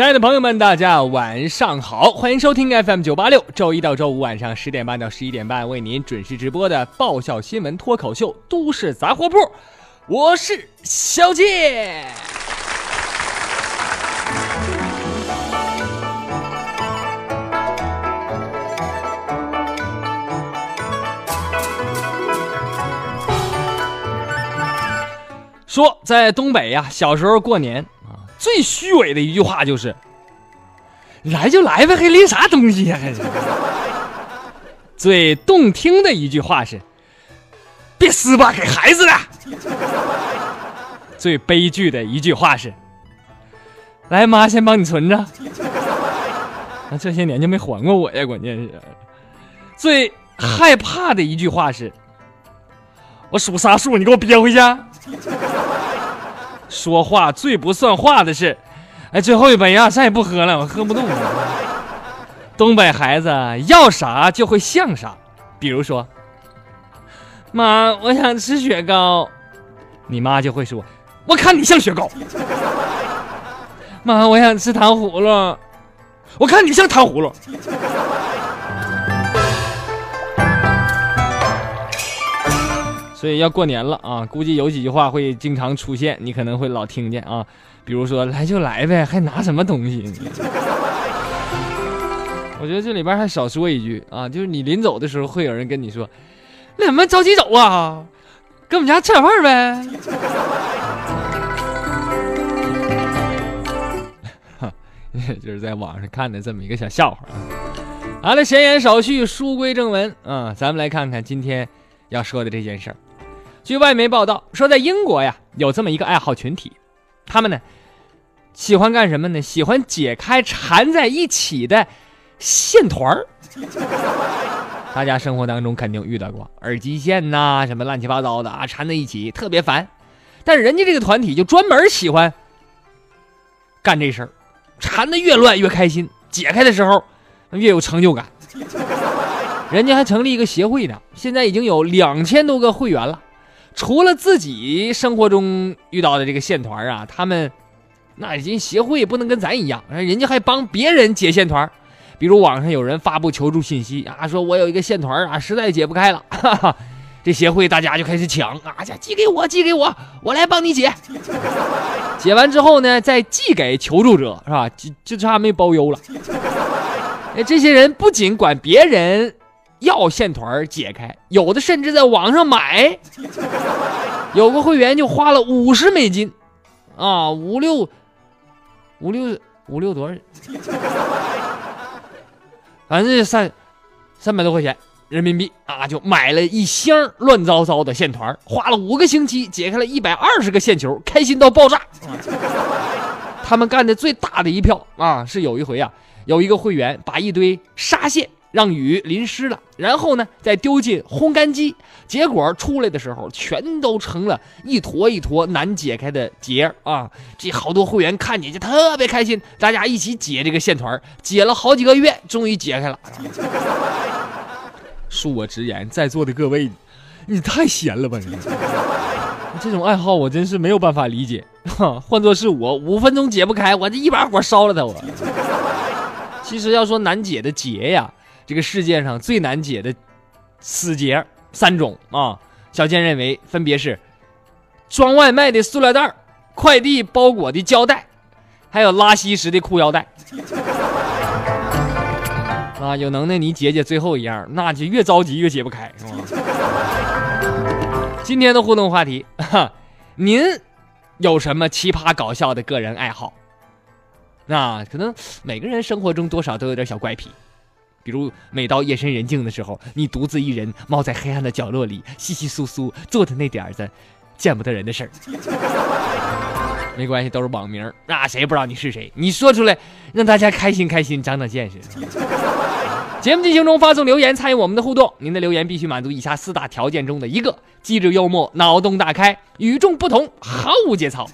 亲爱的朋友们，大家晚上好，欢迎收听 FM 九八六，周一到周五晚上十点半到十一点半为您准时直播的爆笑新闻脱口秀《都市杂货铺》，我是小健。说在东北呀，小时候过年，最虚伪的一句话就是“来就来呗，还拎啥东西呀？”还 最动听的一句话是“别撕吧，给孩子的”。最悲剧的一句话是“来，妈先帮你存着”。那这些年就没还过我呀，关键是。最害怕的一句话是“我数仨数，你给我憋回去”。说话最不算话的是，哎，最后一杯呀，再也不喝了，我喝不动了。东北孩子要啥就会像啥，比如说，妈，我想吃雪糕，你妈就会说，我看你像雪糕。妈，我想吃糖葫芦，我看你像糖葫芦。所以要过年了啊，估计有几句话会经常出现，你可能会老听见啊，比如说来就来呗，还拿什么东西？我觉得这里边还少说一句啊，就是你临走的时候会有人跟你说，那什么着急走啊，跟我们家吃点饭呗。哈，就是在网上看的这么一个小笑话啊。好了，闲言少叙，书归正文啊，咱们来看看今天要说的这件事儿。据外媒报道说，在英国呀，有这么一个爱好群体，他们呢喜欢干什么呢？喜欢解开缠在一起的线团儿。大家生活当中肯定遇到过耳机线呐，什么乱七八糟的啊，缠在一起特别烦。但是人家这个团体就专门喜欢干这事儿，缠的越乱越开心，解开的时候越有成就感。人家还成立一个协会呢，现在已经有两千多个会员了。除了自己生活中遇到的这个线团啊，他们那人协会不能跟咱一样，人家还帮别人解线团。比如网上有人发布求助信息啊，说我有一个线团啊，实在解不开了，哈哈，这协会大家就开始抢啊，寄给我，寄给我，我来帮你解。解完之后呢，再寄给求助者，是吧？就就差没包邮了。哎，这些人不仅管别人。要线团解开，有的甚至在网上买。有个会员就花了五十美金，啊，五六五六五六多少？反正三三百多块钱人民币啊，就买了一箱乱糟糟的线团，花了五个星期解开了一百二十个线球，开心到爆炸。他们干的最大的一票啊，是有一回啊，有一个会员把一堆纱线。让雨淋湿了，然后呢，再丢进烘干机，结果出来的时候，全都成了一坨一坨难解开的结啊！这好多会员看见就特别开心，大家一起解这个线团，解了好几个月，终于解开了。恕我直言，在座的各位，你太闲了吧？你这种爱好我真是没有办法理解。换做是我，五分钟解不开，我这一把火烧了他。我其实要说难解的结呀。这个世界上最难解的死结三种啊，小健认为分别是装外卖的塑料袋、快递包裹的胶带，还有拉稀时的裤腰带。啊，有能耐你解解最后一样，那就越着急越解不开，是吗？今天的互动话题，哈，您有什么奇葩搞笑的个人爱好？那可能每个人生活中多少都有点小怪癖。比如，每到夜深人静的时候，你独自一人猫在黑暗的角落里，稀稀疏疏做的那点子，见不得人的事儿。没关系，都是网名，那谁不知道你是谁？你说出来，让大家开心开心，长长见识。节目进行中发送留言参与我们的互动，您的留言必须满足以下四大条件中的一个：机智幽默、脑洞大开、与众不同、毫无节操。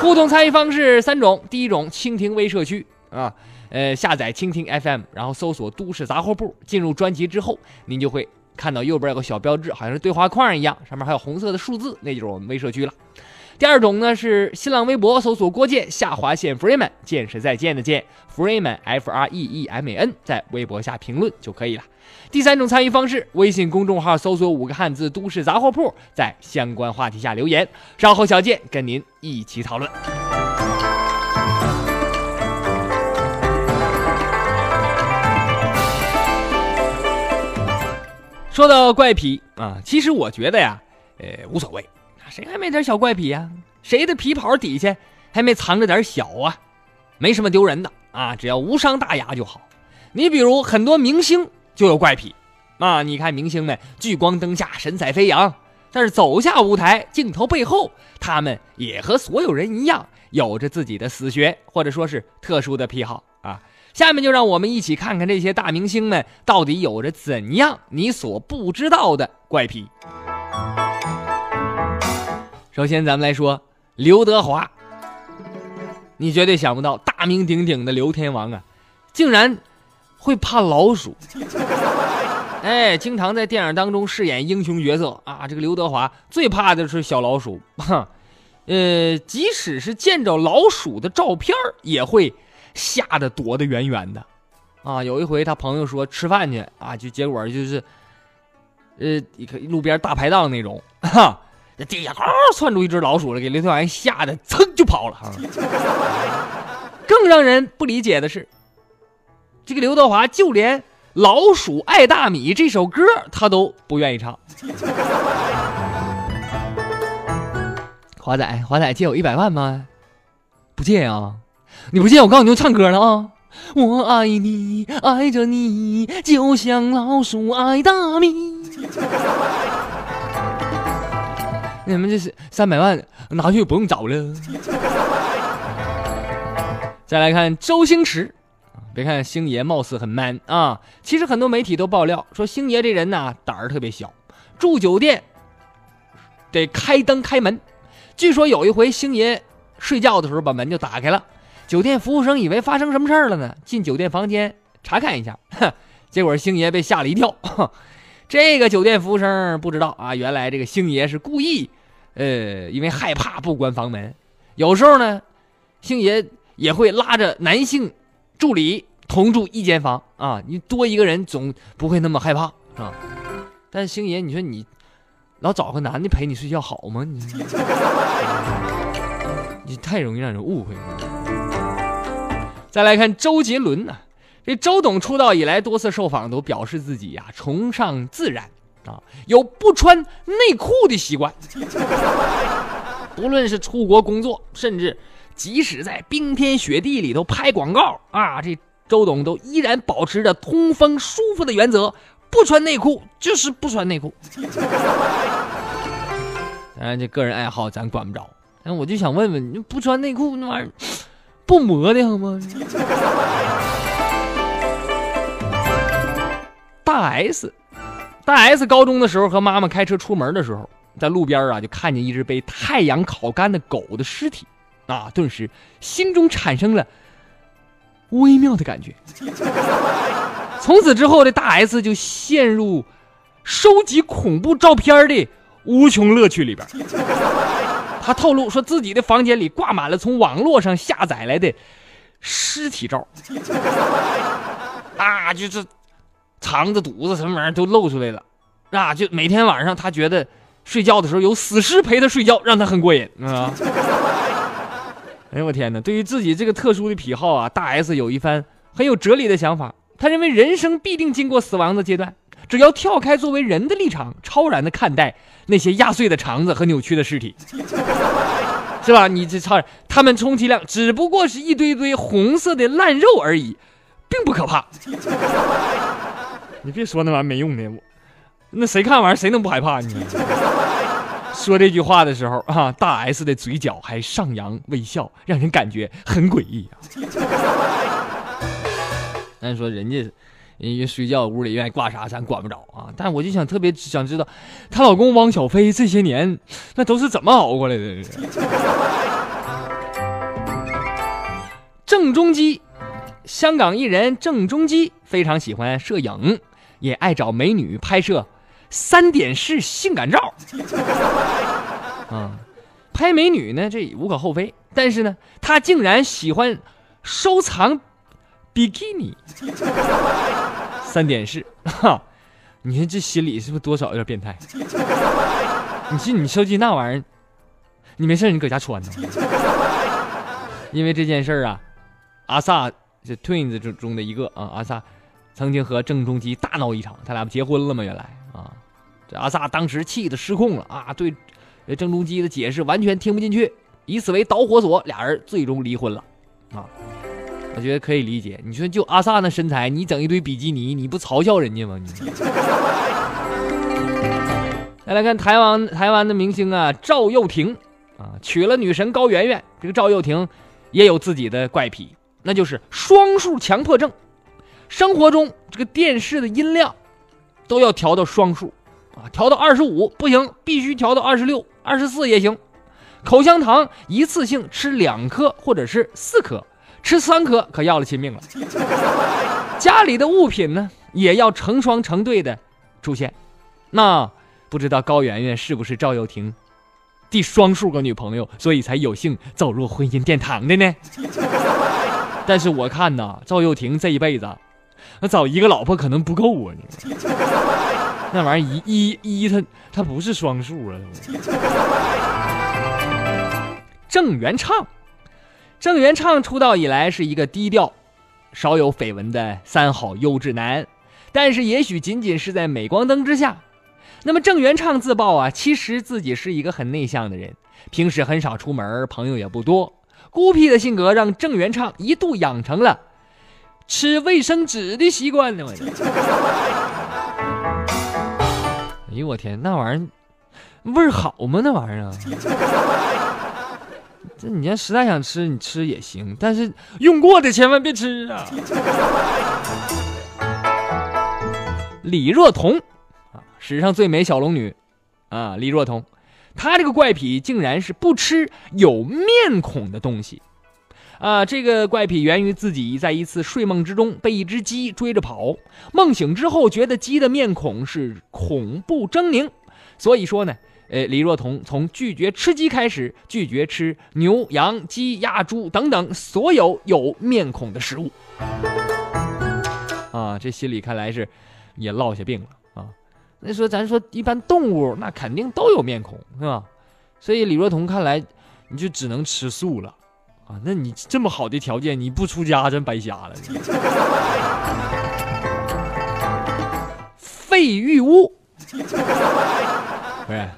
互动参与方式三种：第一种，蜻蜓微社区啊。呃，下载蜻蜓 FM，然后搜索“都市杂货铺”，进入专辑之后，您就会看到右边有个小标志，好像是对话框一样，上面还有红色的数字，那就是我们微社区了。第二种呢是新浪微博搜索“郭建下划线 Freeman”，建是再见的见，Freeman F R E E M A N，在微博下评论就可以了。第三种参与方式，微信公众号搜索五个汉字“都市杂货铺”，在相关话题下留言，稍后小建跟您一起讨论。说到怪癖啊，其实我觉得呀，呃，无所谓，谁还没点小怪癖呀？谁的皮袍底下还没藏着点小啊？没什么丢人的啊，只要无伤大雅就好。你比如很多明星就有怪癖啊，你看明星们聚光灯下神采飞扬，但是走下舞台镜头背后，他们也和所有人一样，有着自己的死穴，或者说是特殊的癖好。下面就让我们一起看看这些大明星们到底有着怎样你所不知道的怪癖。首先，咱们来说刘德华，你绝对想不到，大名鼎鼎的刘天王啊，竟然会怕老鼠。哎，经常在电影当中饰演英雄角色啊，这个刘德华最怕的是小老鼠。呃，即使是见着老鼠的照片也会。吓得躲得远远的，啊！有一回他朋友说吃饭去啊，就结果就是，呃，一个路边大排档那种，哈，这地下嗷窜出一只老鼠来，给刘天王吓得噌就跑了。哈，更让人不理解的是，这个刘德华就连《老鼠爱大米》这首歌他都不愿意唱。华仔，华仔借我一百万吗？不借啊。你不信？我告诉你，就唱歌了啊！我爱你，爱着你，就像老鼠爱大米。你们这是三百万拿去不用找了。再来看周星驰，别看星爷貌似很 man 啊，其实很多媒体都爆料说星爷这人呢胆儿特别小，住酒店得开灯开门。据说有一回星爷睡觉的时候把门就打开了。酒店服务生以为发生什么事儿了呢，进酒店房间查看一下，结果星爷被吓了一跳。这个酒店服务生不知道啊，原来这个星爷是故意，呃，因为害怕不关房门。有时候呢，星爷也会拉着男性助理同住一间房啊，你多一个人总不会那么害怕啊。但星爷，你说你老找个男的陪你睡觉好吗？你 你太容易让人误会了。再来看周杰伦呢，这周董出道以来多次受访都表示自己呀崇尚自然啊，有不穿内裤的习惯。不论是出国工作，甚至即使在冰天雪地里头拍广告啊，这周董都依然保持着通风舒服的原则，不穿内裤就是不穿内裤。当然，这个人爱好咱管不着，但我就想问问，你不穿内裤那玩意儿？不磨的好吗？大 S，大 S 高中的时候和妈妈开车出门的时候，在路边啊就看见一只被太阳烤干的狗的尸体，啊，顿时心中产生了微妙的感觉。从此之后，这大 S 就陷入收集恐怖照片的无穷乐趣里边。他透露说，自己的房间里挂满了从网络上下载来的尸体照，啊，就是肠子、肚子什么玩意儿都露出来了，啊，就每天晚上他觉得睡觉的时候有死尸陪他睡觉，让他很过瘾啊。哎呦我天哪！对于自己这个特殊的癖好啊，大 S 有一番很有哲理的想法。他认为人生必定经过死亡的阶段，只要跳开作为人的立场，超然的看待。那些压碎的肠子和扭曲的尸体，是吧？你这超，他们充其量只不过是一堆堆红色的烂肉而已，并不可怕。你别说那玩意没用的，我那谁看玩意儿谁能不害怕呢？说这句话的时候啊，大 S 的嘴角还上扬微笑，让人感觉很诡异啊。咱说人家。人家睡觉屋里愿意挂啥，咱管不着啊。但我就想特别想知道，她老公汪小菲这些年那都是怎么熬过来的？郑中基，香港艺人郑中基非常喜欢摄影，也爱找美女拍摄三点式性感照。啊，拍美女呢，这无可厚非。但是呢，他竟然喜欢收藏比基尼。三点式，哈，你说这心里是不是多少有点变态？你信你收集那玩意儿，你没事你搁家穿呢？因为这件事儿啊，阿萨这 Twins 中中的一个啊，阿萨曾经和郑中基大闹一场，他俩不结婚了吗？原来啊，这阿萨当时气得失控了啊，对郑中基的解释完全听不进去，以此为导火索，俩人最终离婚了。我觉得可以理解。你说就阿萨那身材，你整一堆比基尼，你不嘲笑人家吗？你。再来看台湾台湾的明星啊，赵又廷啊，娶了女神高圆圆。这个赵又廷也有自己的怪癖，那就是双数强迫症。生活中这个电视的音量都要调到双数啊，调到二十五不行，必须调到二十六、二十四也行。口香糖一次性吃两颗或者是四颗。吃三颗可要了亲命了。家里的物品呢，也要成双成对的出现。那不知道高圆圆是不是赵又廷第双数个女朋友，所以才有幸走入婚姻殿堂的呢？但是我看呐，赵又廷这一辈子，那找一个老婆可能不够啊！那玩意儿一一一，他他不是双数啊！郑元畅。郑元畅出道以来是一个低调、少有绯闻的三好优质男，但是也许仅仅是在镁光灯之下。那么郑元畅自曝啊，其实自己是一个很内向的人，平时很少出门，朋友也不多。孤僻的性格让郑元畅一度养成了吃卫生纸的习惯呢。哎呦我天，那玩意儿味儿好吗？那玩意儿啊！这你要实在想吃，你吃也行，但是用过的千万别吃啊！李若彤啊，史上最美小龙女啊，李若彤，她这个怪癖竟然是不吃有面孔的东西啊！这个怪癖源于自己在一次睡梦之中被一只鸡追着跑，梦醒之后觉得鸡的面孔是恐怖狰狞，所以说呢。呃，李若彤从拒绝吃鸡开始，拒绝吃牛、羊、鸡、鸭、猪等等所有有面孔的食物。啊，这心里看来是也落下病了啊。那说咱说一般动物那肯定都有面孔，是吧？所以李若彤看来你就只能吃素了啊。那你这么好的条件，你不出家真白瞎了。费玉屋，不是。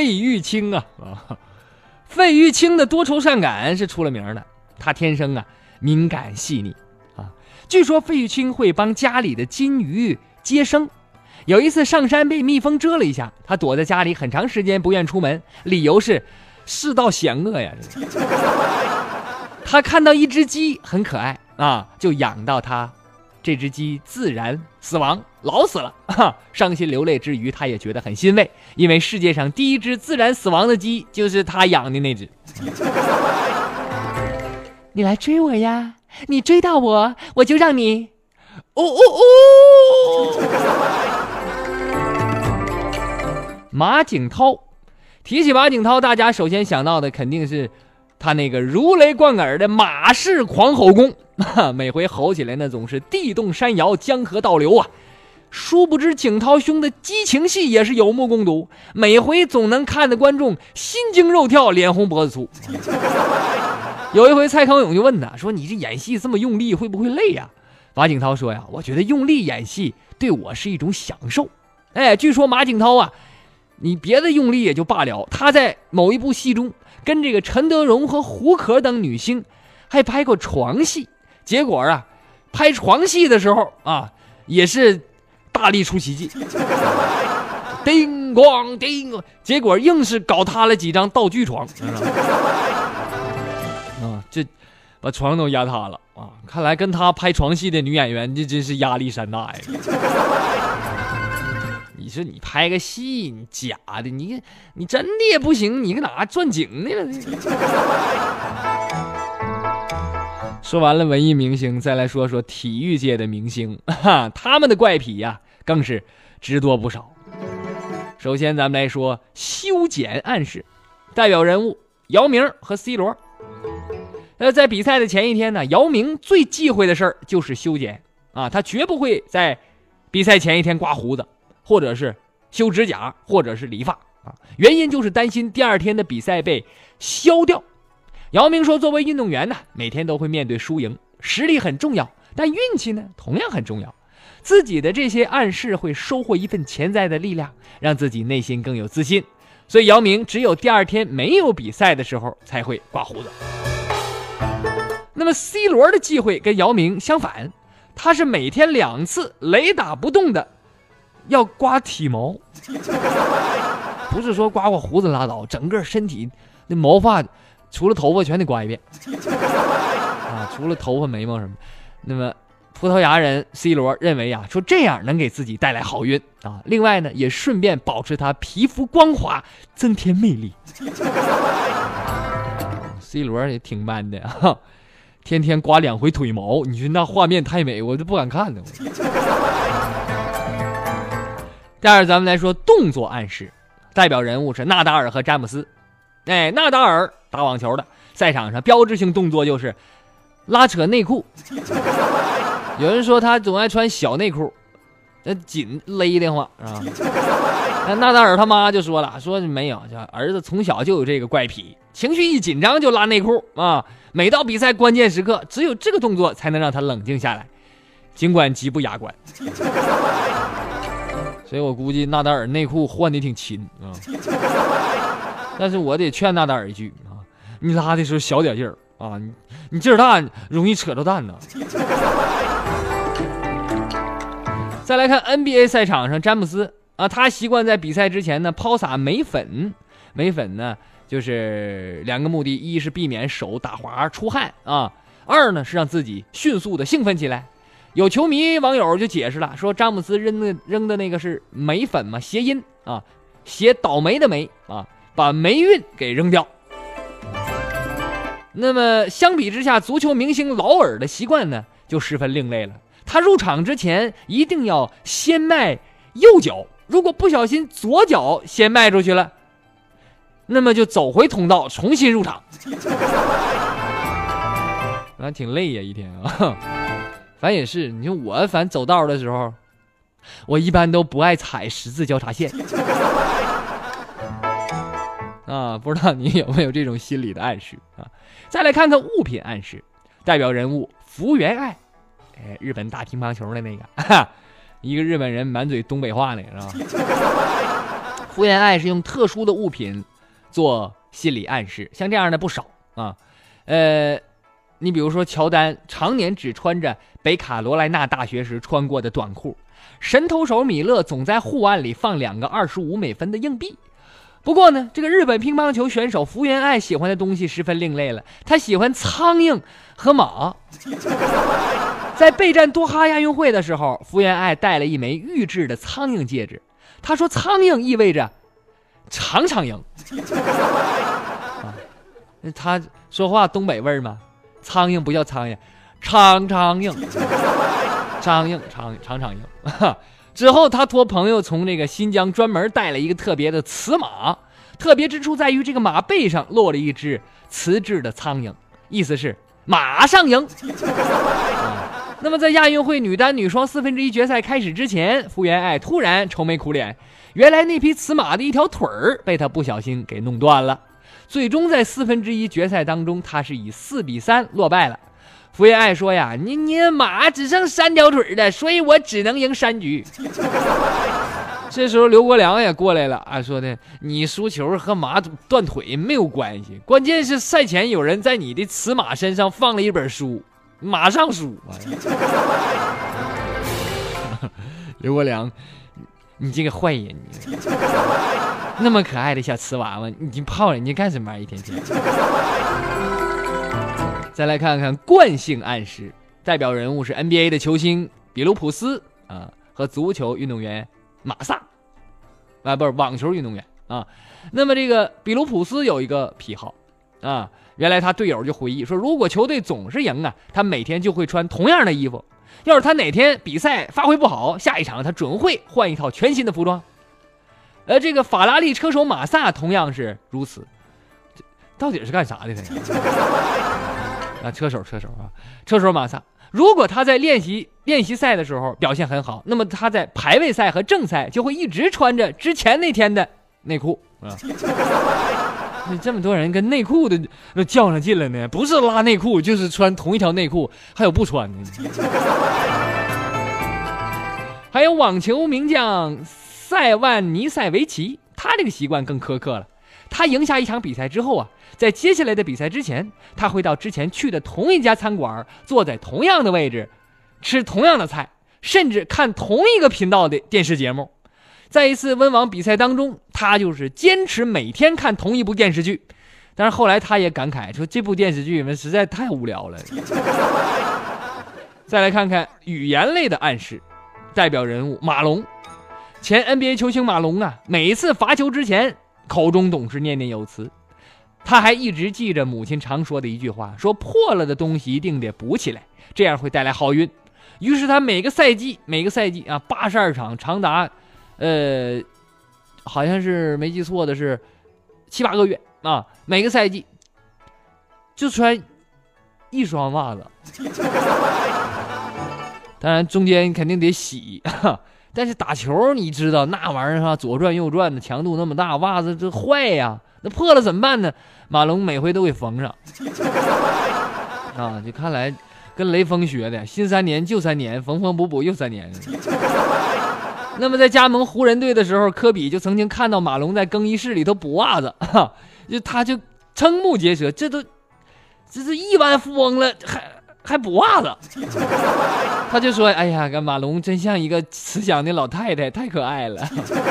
费玉清啊啊，费玉清的多愁善感是出了名的。他天生啊敏感细腻啊。据说费玉清会帮家里的金鱼接生。有一次上山被蜜蜂蛰了一下，他躲在家里很长时间不愿出门，理由是世道险恶呀。他看到一只鸡很可爱啊，就养到它。这只鸡自然死亡，老死了，哈，伤心流泪之余，他也觉得很欣慰，因为世界上第一只自然死亡的鸡就是他养的那只。你来追我呀！你追到我，我就让你，哦哦哦！马景涛，提起马景涛，大家首先想到的肯定是。他那个如雷贯耳的马式狂吼功，每回吼起来那总是地动山摇、江河倒流啊！殊不知景涛兄的激情戏也是有目共睹，每回总能看得观众心惊肉跳、脸红脖子粗。有一回蔡康永就问他说：“你这演戏这么用力，会不会累呀？”马景涛说：“呀，我觉得用力演戏对我是一种享受。”哎，据说马景涛啊，你别的用力也就罢了，他在某一部戏中。跟这个陈德容和胡可等女星还拍过床戏，结果啊，拍床戏的时候啊，也是大力出奇迹，叮咣叮咣，结果硬是搞塌了几张道具床，啊，这把床都压塌了啊！看来跟他拍床戏的女演员，这真是压力山大呀。你说你拍个戏，你假的，你你真的也不行，你搁哪钻井呢了？说完了文艺明星，再来说说体育界的明星，哈，他们的怪癖呀，更是知多不少。首先，咱们来说修剪暗示，代表人物姚明和 C 罗。呃，在比赛的前一天呢，姚明最忌讳的事儿就是修剪啊，他绝不会在比赛前一天刮胡子，或者是修指甲，或者是理发啊。原因就是担心第二天的比赛被消掉。姚明说：“作为运动员呢，每天都会面对输赢，实力很重要，但运气呢同样很重要。自己的这些暗示会收获一份潜在的力量，让自己内心更有自信。所以，姚明只有第二天没有比赛的时候才会刮胡子。”那么，C 罗的忌讳跟姚明相反，他是每天两次雷打不动的要刮体毛，不是说刮刮胡子拉倒，整个身体那毛发除了头发全得刮一遍 啊，除了头发、眉毛什么。那么，葡萄牙人 C 罗认为啊，说这样能给自己带来好运啊，另外呢，也顺便保持他皮肤光滑，增添魅力。C 罗也挺 man 的啊。天天刮两回腿毛，你说那画面太美，我都不敢看呢。第二，咱们来说动作暗示，代表人物是纳达尔和詹姆斯。哎，纳达尔打网球的，赛场上标志性动作就是拉扯内裤。有人说他总爱穿小内裤，那紧勒的慌啊。那纳达尔他妈就说了，说没有，儿子从小就有这个怪癖，情绪一紧张就拉内裤啊。每到比赛关键时刻，只有这个动作才能让他冷静下来，尽管极不雅观。所以我估计纳达尔内裤换的挺勤啊。但是我得劝纳达尔一句啊，你拉的时候小点劲儿啊，你你劲儿大容易扯着蛋呢。再来看 NBA 赛场上，詹姆斯啊，他习惯在比赛之前呢抛洒眉粉，眉粉呢。就是两个目的，一是避免手打滑出汗啊，二呢是让自己迅速的兴奋起来。有球迷网友就解释了，说詹姆斯扔的扔的那个是眉粉嘛，谐音啊，写倒霉的霉啊，把霉运给扔掉。那么相比之下，足球明星劳尔的习惯呢就十分另类了。他入场之前一定要先迈右脚，如果不小心左脚先迈出去了。那么就走回通道，重新入场，反正挺累呀，一天啊。反正也是，你说我反正走道的时候，我一般都不爱踩十字交叉线。啊，不知道你有没有这种心理的暗示啊？再来看看物品暗示，代表人物福原爱，哎，日本打乒乓球的那个，一个日本人满嘴东北话那个是吧？福原爱是用特殊的物品。做心理暗示，像这样的不少啊，呃，你比如说乔丹常年只穿着北卡罗来纳大学时穿过的短裤，神投手米勒总在护腕里放两个二十五美分的硬币。不过呢，这个日本乒乓球选手福原爱喜欢的东西十分另类了，他喜欢苍蝇和马。在备战多哈亚运会的时候，福原爱戴了一枚玉制的苍蝇戒指，他说苍蝇意味着。常常赢，那他说话东北味儿吗？苍蝇不叫苍蝇，苍苍蝇，苍蝇苍常常赢。之后他托朋友从这个新疆专门带了一个特别的瓷马，特别之处在于这个马背上落了一只瓷质的苍蝇，意思是马上赢。那么在亚运会女单、女双四分之一决赛开始之前，傅园爱突然愁眉苦脸。原来那匹雌马的一条腿儿被他不小心给弄断了，最终在四分之一决赛当中，他是以四比三落败了。福原爱说呀：“你你马只剩三条腿的，所以我只能赢三局。”这时候刘国梁也过来了啊，说的你输球和马断腿没有关系，关键是赛前有人在你的雌马身上放了一本书，马上输。刘国梁。你这个坏人，你那么可爱的小瓷娃娃，你泡人家干什么？一天天。再来看看惯性暗示，代表人物是 NBA 的球星比卢普斯啊，和足球运动员马萨啊，不是网球运动员啊。那么这个比卢普斯有一个癖好啊，原来他队友就回忆说，如果球队总是赢啊，他每天就会穿同样的衣服。要是他哪天比赛发挥不好，下一场他准会换一套全新的服装。而这个法拉利车手马萨同样是如此。到底是干啥的他？啊，车手，车手啊，车手马萨。如果他在练习练习赛的时候表现很好，那么他在排位赛和正赛就会一直穿着之前那天的内裤啊。那 这么多人跟内裤的那较上劲了呢，不是拉内裤就是穿同一条内裤，还有不穿的。还有网球名将塞万尼塞维奇，他这个习惯更苛刻了。他赢下一场比赛之后啊，在接下来的比赛之前，他会到之前去的同一家餐馆，坐在同样的位置，吃同样的菜，甚至看同一个频道的电视节目。在一次温网比赛当中，他就是坚持每天看同一部电视剧。但是后来他也感慨说，这部电视剧们实在太无聊了。再来看看语言类的暗示，代表人物马龙，前 NBA 球星马龙啊，每一次罚球之前。口中总是念念有词，他还一直记着母亲常说的一句话：说破了的东西一定得补起来，这样会带来好运。于是他每个赛季，每个赛季啊，八十二场，长达，呃，好像是没记错的是七八个月啊，每个赛季就穿一双袜子，当然中间肯定得洗。但是打球，你知道那玩意儿哈，左转右转的强度那么大，袜子这坏呀，那破了怎么办呢？马龙每回都给缝上。啊，就看来跟雷锋学的，新三年旧三年，缝缝补补又三年。那么在加盟湖人队的时候，科比就曾经看到马龙在更衣室里头补袜子，哈，就他就瞠目结舌，这都这是亿万富翁了，还。还补袜子，他就说：“哎呀，马龙真像一个慈祥的老太太，太可爱了。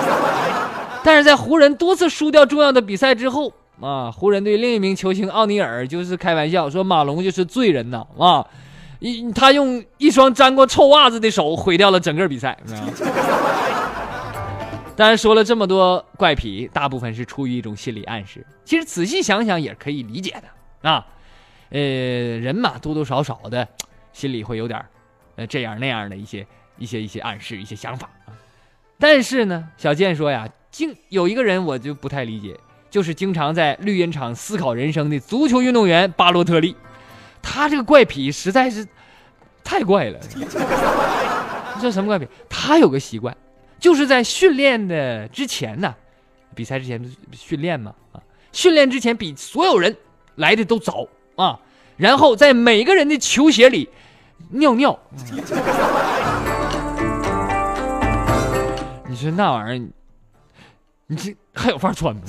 ”但是在湖人多次输掉重要的比赛之后啊，湖人队另一名球星奥尼尔就是开玩笑说：“马龙就是罪人呐啊！一他用一双沾过臭袜子的手毁掉了整个比赛。” 当然说了这么多怪癖，大部分是出于一种心理暗示，其实仔细想想也可以理解的啊。呃，人嘛，多多少少的，心里会有点呃，这样那样的一些一些一些暗示，一些想法啊。但是呢，小健说呀，经有一个人我就不太理解，就是经常在绿茵场思考人生的足球运动员巴洛特利，他这个怪癖实在是太怪了。这什么怪癖？他有个习惯，就是在训练的之前呢，比赛之前训练嘛啊，训练之前比所有人来的都早。啊，然后在每个人的球鞋里尿尿。你说那玩意儿，你这还有法穿吗？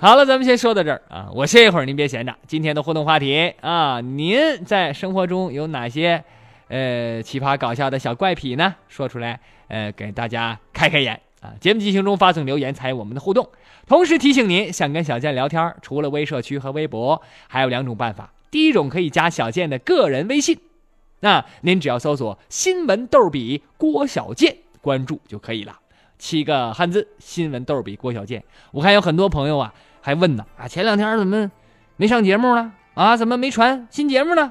好了，咱们先说到这儿啊。我歇一会儿，您别闲着。今天的互动话题啊，您在生活中有哪些呃奇葩搞笑的小怪癖呢？说出来，呃，给大家开开眼。啊，节目进行中发送留言参与我们的互动，同时提醒您，想跟小健聊天，除了微社区和微博，还有两种办法。第一种可以加小健的个人微信，那您只要搜索“新闻逗比郭小健”关注就可以了，七个汉字“新闻逗比郭小健”。我看有很多朋友啊还问呢，啊，前两天怎么没上节目了？啊，怎么没传新节目呢？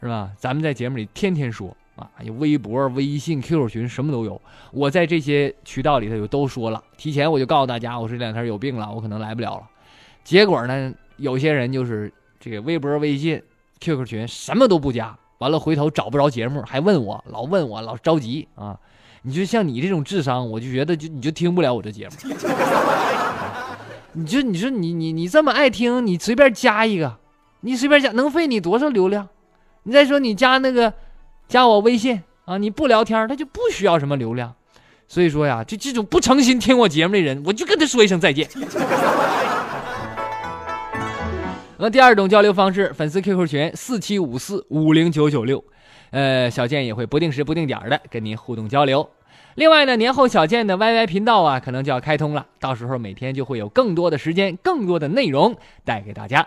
是吧？咱们在节目里天天说。啊，有微博、微信、QQ 群，什么都有。我在这些渠道里头有都说了，提前我就告诉大家，我这两天有病了，我可能来不了了。结果呢，有些人就是这个微博、微信、QQ 群什么都不加，完了回头找不着节目，还问我，老问我，老着急啊。你就像你这种智商，我就觉得就你就听不了我这节目。你就你说你你你这么爱听，你随便加一个，你随便加能费你多少流量？你再说你加那个。加我微信啊！你不聊天，他就不需要什么流量。所以说呀，就这种不诚心听我节目的人，我就跟他说一声再见。那第二种交流方式，粉丝 QQ 群四七五四五零九九六，呃，小健也会不定时不定点的跟您互动交流。另外呢，年后小健的 YY 频道啊，可能就要开通了，到时候每天就会有更多的时间、更多的内容带给大家。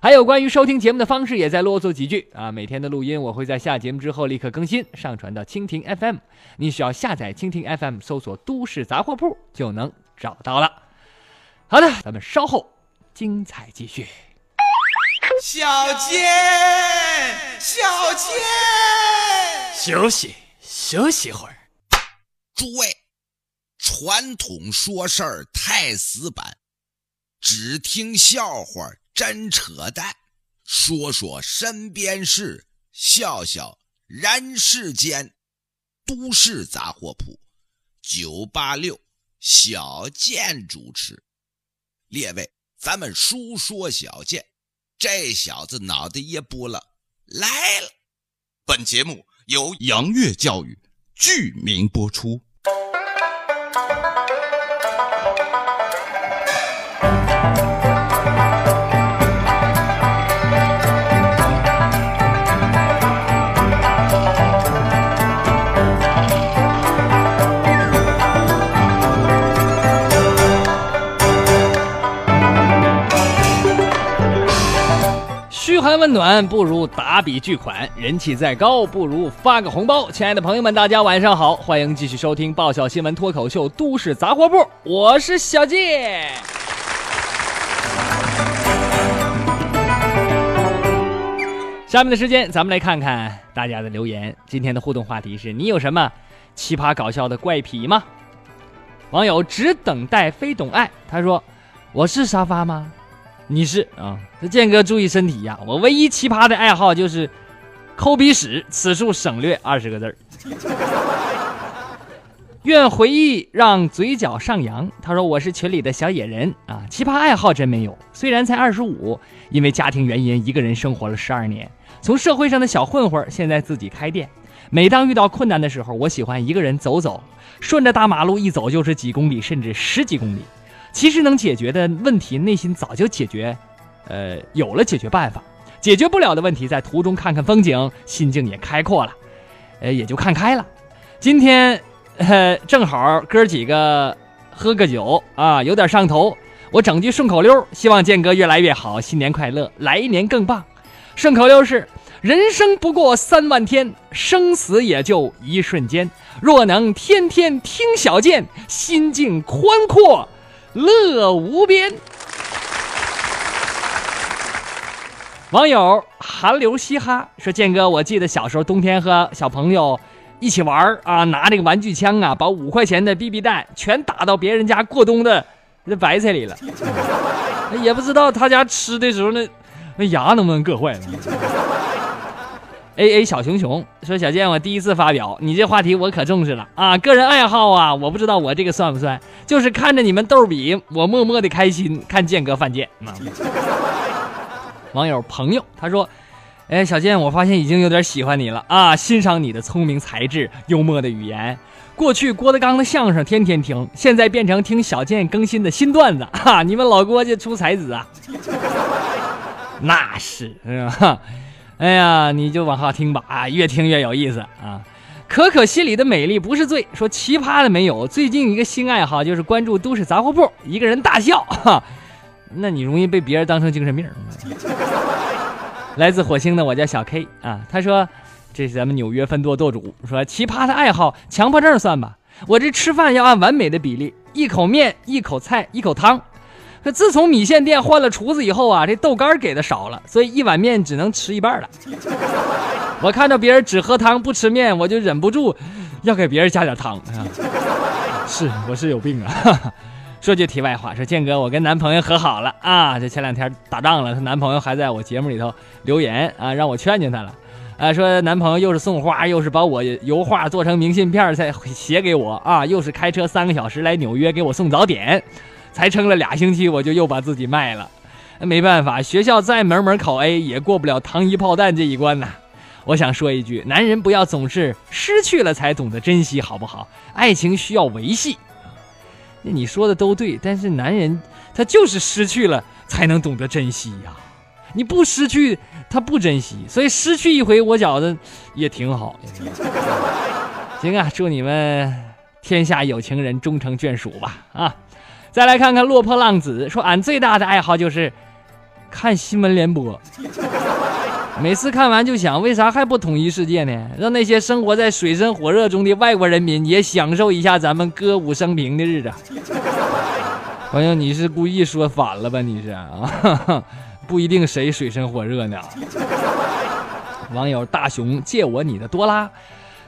还有关于收听节目的方式，也在啰嗦几句啊！每天的录音我会在下节目之后立刻更新，上传到蜻蜓 FM。你需要下载蜻蜓 FM，搜索“都市杂货铺”就能找到了。好的，咱们稍后精彩继续。小健，小健，休息休息会儿。诸位，传统说事儿太死板。只听笑话真扯淡，说说身边事，笑笑人世间。都市杂货铺，九八六小健主持。列位，咱们书说小健，这小子脑袋一拨了，来了。本节目由杨岳教育剧名播出。嘘寒问暖不如打笔巨款，人气再高不如发个红包。亲爱的朋友们，大家晚上好，欢迎继续收听爆笑新闻脱口秀《都市杂货铺》，我是小季。下面的时间，咱们来看看大家的留言。今天的互动话题是你有什么奇葩搞笑的怪癖吗？网友只等待非懂爱，他说：“我是沙发吗？你是啊。这健哥注意身体呀！我唯一奇葩的爱好就是抠鼻屎，此处省略二十个字儿。愿回忆让嘴角上扬。他说我是群里的小野人啊，奇葩爱好真没有。虽然才二十五，因为家庭原因一个人生活了十二年。从社会上的小混混，现在自己开店。每当遇到困难的时候，我喜欢一个人走走，顺着大马路一走就是几公里，甚至十几公里。其实能解决的问题，内心早就解决，呃，有了解决办法。解决不了的问题，在途中看看风景，心境也开阔了，呃，也就看开了。今天，呃，正好哥几个喝个酒啊，有点上头。我整句顺口溜，希望健哥越来越好，新年快乐，来年更棒。顺口溜是：人生不过三万天，生死也就一瞬间。若能天天听小健，心境宽阔，乐无边。网友寒流嘻哈说：“建哥，我记得小时候冬天和小朋友一起玩啊，拿这个玩具枪啊，把五块钱的 BB 弹全打到别人家过冬的那白菜里了，也不知道他家吃的时候那。”那牙能不能硌坏了？A A 小熊熊说：“小健，我第一次发表你这话题，我可重视了啊！个人爱好啊，我不知道我这个算不算，就是看着你们逗比，我默默的开心。看健哥犯贱。” 网友朋友他说：“哎，小健，我发现已经有点喜欢你了啊，欣赏你的聪明才智、幽默的语言。过去郭德纲的相声天天听，现在变成听小健更新的新段子哈！你们老郭家出才子啊！”那是是吧？哎呀，你就往下听吧啊，越听越有意思啊！可可西里的美丽不是罪，说奇葩的没有。最近一个新爱好就是关注都市杂货铺，一个人大笑，哈，那你容易被别人当成精神病。来自火星的我叫小 K 啊，他说这是咱们纽约分舵舵主，说奇葩的爱好，强迫症算吧。我这吃饭要按完美的比例，一口面，一口菜，一口汤。自从米线店换了厨子以后啊，这豆干给的少了，所以一碗面只能吃一半了。我看到别人只喝汤不吃面，我就忍不住要给别人加点汤啊。是，我是有病啊。说句题外话，说建哥，我跟男朋友和好了啊。这前两天打仗了，她男朋友还在我节目里头留言啊，让我劝劝她了。啊，说男朋友又是送花，又是把我油画做成明信片再写给我啊，又是开车三个小时来纽约给我送早点。才撑了俩星期，我就又把自己卖了。没办法，学校再门门考 A 也过不了糖衣炮弹这一关呐。我想说一句，男人不要总是失去了才懂得珍惜，好不好？爱情需要维系。那你说的都对，但是男人他就是失去了才能懂得珍惜呀。你不失去，他不珍惜，所以失去一回，我觉得也挺好。行啊，祝你们天下有情人终成眷属吧！啊。再来看看落魄浪子说：“俺最大的爱好就是看新闻联播，每次看完就想，为啥还不统一世界呢？让那些生活在水深火热中的外国人民也享受一下咱们歌舞升平的日子。”朋友，你是故意说反了吧？你是啊？不一定谁水深火热呢。网友大熊借我你的多拉，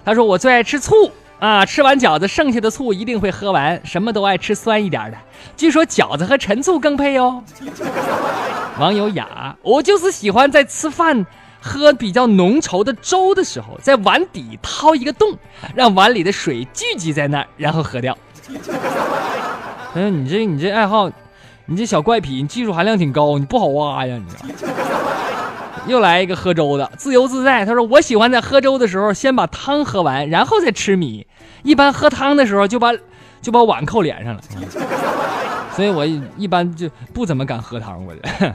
他说我最爱吃醋啊，吃完饺子剩下的醋一定会喝完，什么都爱吃酸一点的。据说饺子和陈醋更配哦。网友雅，我就是喜欢在吃饭喝比较浓稠的粥的时候，在碗底掏一个洞，让碗里的水聚集在那儿，然后喝掉。哎，你这你这爱好，你这小怪癖，你技术含量挺高，你不好挖呀，你知道。又来一个喝粥的，自由自在。他说：“我喜欢在喝粥的时候先把汤喝完，然后再吃米。一般喝汤的时候就把就把碗扣脸上了，所以我一般就不怎么敢喝汤。我这，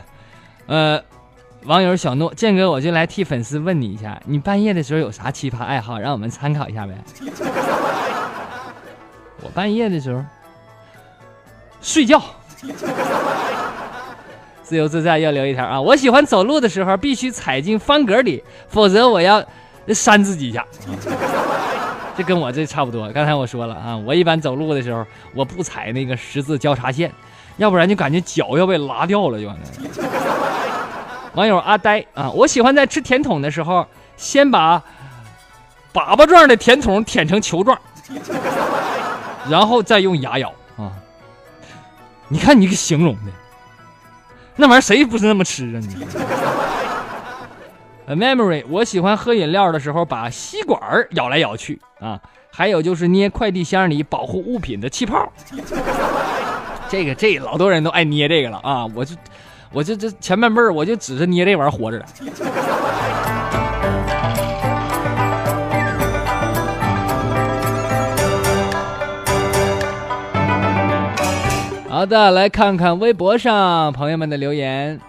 呃，网友小诺建哥，我就来替粉丝问你一下，你半夜的时候有啥奇葩爱好，让我们参考一下呗？我半夜的时候睡觉。”自由自在要留一条啊！我喜欢走路的时候必须踩进方格里，否则我要扇自己一下。这跟我这差不多。刚才我说了啊，我一般走路的时候我不踩那个十字交叉线，要不然就感觉脚要被拉掉了就完了。网友阿呆啊，我喜欢在吃甜筒的时候先把粑粑状的甜筒舔成球状，然后再用牙咬啊。你看你个形容的。那玩意儿谁不是那么吃啊？你？A memory，我喜欢喝饮料的时候把吸管咬来咬去啊，还有就是捏快递箱里保护物品的气泡。这个这老多人都爱捏这个了啊！我就我就这前半辈儿我就指着捏这玩意儿活着的。好的，来看看微博上朋友们的留言。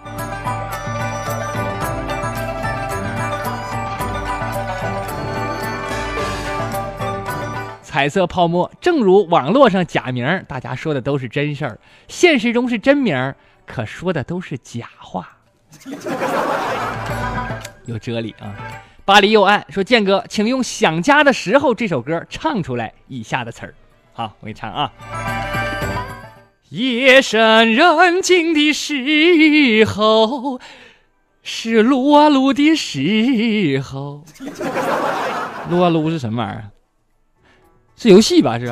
彩色泡沫，正如网络上假名，大家说的都是真事儿，现实中是真名，可说的都是假话。有哲理啊！巴黎右岸说：“建哥，请用《想家的时候》这首歌唱出来以下的词儿。”好，我给你唱啊。夜深人静的时候，是撸啊撸的时候。撸啊撸是什么玩意儿？是游戏吧？是。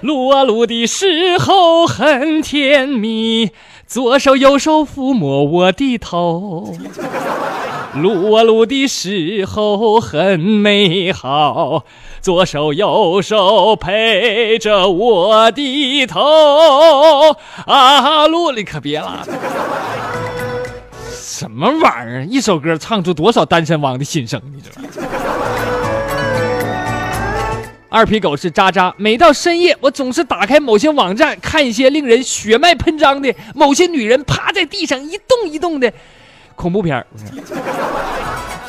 撸啊撸的时候很甜蜜，左手右手抚摸我的头。撸啊撸的时候很美好。左手右手陪着我的头，啊路，你可别拉！什么玩意儿？一首歌唱出多少单身汪的心声，你知道？二皮狗是渣渣，每到深夜，我总是打开某些网站，看一些令人血脉喷张的某些女人趴在地上一动一动的恐怖片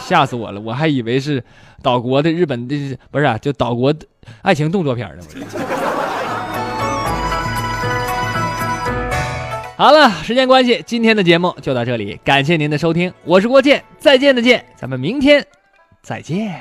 吓死我了！我还以为是。岛国的日本的不是啊就岛国爱情动作片呢？好了，时间关系，今天的节目就到这里，感谢您的收听，我是郭健，再见的见，咱们明天再见。